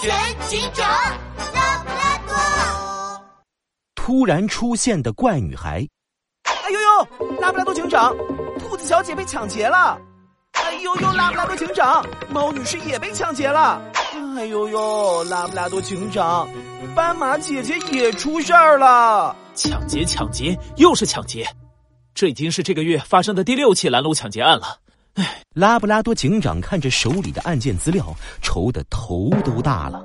全警长，拉布拉多。突然出现的怪女孩。哎呦呦，拉布拉多警长，兔子小姐被抢劫了！哎呦呦，拉布拉多警长，猫女士也被抢劫了！哎呦呦，拉布拉多警长，斑马姐姐也出事儿了！抢劫，抢劫，又是抢劫！这已经是这个月发生的第六起拦路抢劫案了。唉，拉布拉多警长看着手里的案件资料，愁得头都大了。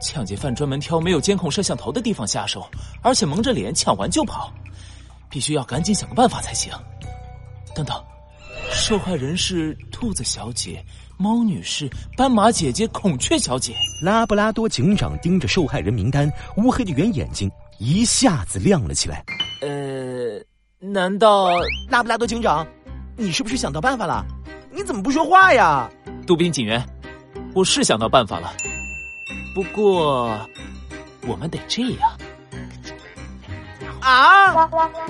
抢劫犯专门挑没有监控摄像头的地方下手，而且蒙着脸抢完就跑，必须要赶紧想个办法才行。等等，受害人是兔子小姐、猫女士、斑马姐姐、孔雀小姐。拉布拉多警长盯着受害人名单，乌黑的圆眼睛一下子亮了起来。呃，难道拉布拉多警长，你是不是想到办法了？你怎么不说话呀？杜宾警员，我是想到办法了，不过我们得这样。啊！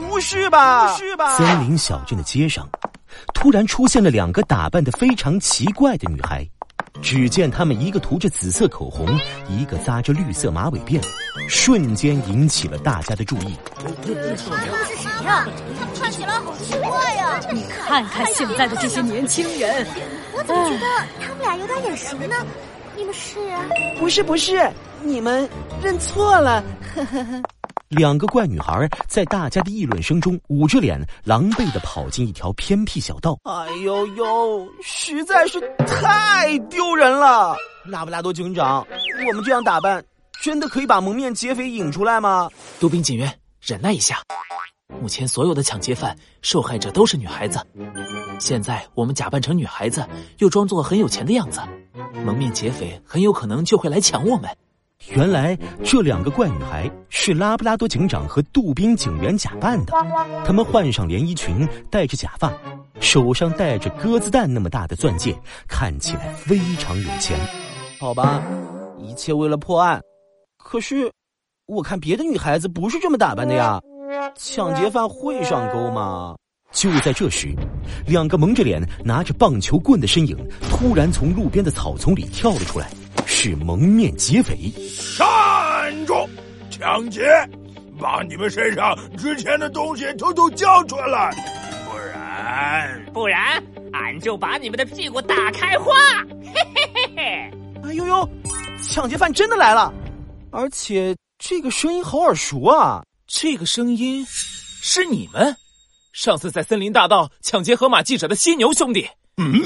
不是吧？不是吧？森林小镇的街上，突然出现了两个打扮的非常奇怪的女孩。只见他们一个涂着紫色口红，一个扎着绿色马尾辫，瞬间引起了大家的注意。他们是谁呀？他们看起来好奇怪呀！你看看现在的这些年轻人，我怎么觉得他们俩有点眼熟呢？你们是？不是不是，你们认错了。呵呵呵。两个怪女孩在大家的议论声中，捂着脸，狼狈的跑进一条偏僻小道。哎呦呦，实在是太丢人了！拉布拉多警长，我们这样打扮，真的可以把蒙面劫匪引出来吗？杜宾警员，忍耐一下。目前所有的抢劫犯受害者都是女孩子，现在我们假扮成女孩子，又装作很有钱的样子，蒙面劫匪很有可能就会来抢我们。原来这两个怪女孩是拉布拉多警长和杜宾警员假扮的。他们换上连衣裙，戴着假发，手上戴着鸽子蛋那么大的钻戒，看起来非常有钱。好吧，一切为了破案。可是，我看别的女孩子不是这么打扮的呀。抢劫犯会上钩吗？就在这时，两个蒙着脸、拿着棒球棍的身影突然从路边的草丛里跳了出来。是蒙面劫匪！站住！抢劫！把你们身上值钱的东西统统交出来，不然……不然，俺就把你们的屁股打开花！嘿嘿嘿嘿！哎呦呦，抢劫犯真的来了，而且这个声音好耳熟啊！这个声音是你们上次在森林大道抢劫河马记者的犀牛兄弟？嗯，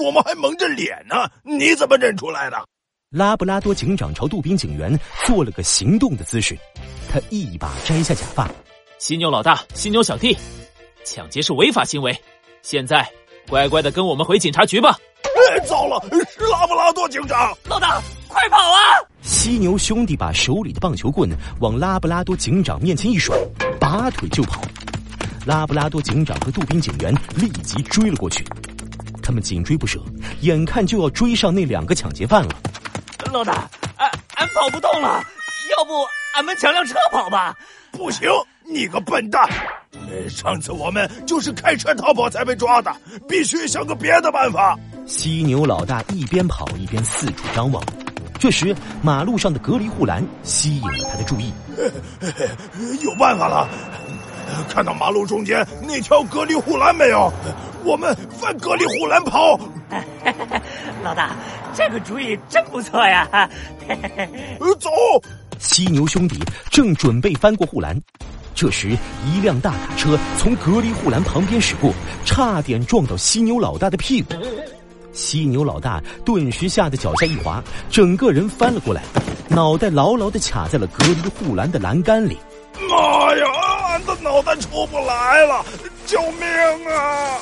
我们还蒙着脸呢，你怎么认出来的？拉布拉多警长朝杜宾警员做了个行动的姿势，他一把摘下假发。犀牛老大，犀牛小弟，抢劫是违法行为，现在乖乖的跟我们回警察局吧。哎，糟了，是拉布拉多警长！老大，快跑啊！犀牛兄弟把手里的棒球棍往拉布拉多警长面前一甩，拔腿就跑。拉布拉多警长和杜宾警员立即追了过去，他们紧追不舍，眼看就要追上那两个抢劫犯了。老大，俺俺跑不动了，要不俺们抢辆车跑吧？不行，你个笨蛋！上次我们就是开车逃跑才被抓的，必须想个别的办法。犀牛老大一边跑一边四处张望，这时马路上的隔离护栏吸引了他的注意。有办法了！看到马路中间那条隔离护栏没有？我们翻隔离护栏跑。老大，这个主意真不错呀！走。犀牛兄弟正准备翻过护栏，这时一辆大卡车从隔离护栏旁边驶过，差点撞到犀牛老大的屁股。犀牛老大顿时吓得脚下一滑，整个人翻了过来，脑袋牢牢的卡在了隔离护栏的栏杆里。妈呀！俺的脑袋出不来了！救命啊！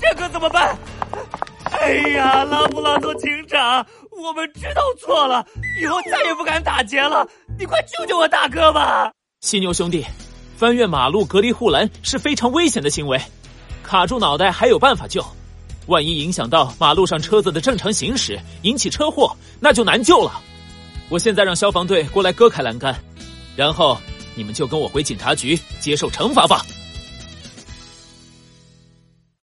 这可怎么办？哎呀，拉布拉多警长，我们知道错了，以后再也不敢打劫了。你快救救我大哥吧！犀牛兄弟，翻越马路隔离护栏是非常危险的行为，卡住脑袋还有办法救，万一影响到马路上车子的正常行驶，引起车祸，那就难救了。我现在让消防队过来割开栏杆，然后你们就跟我回警察局接受惩罚吧。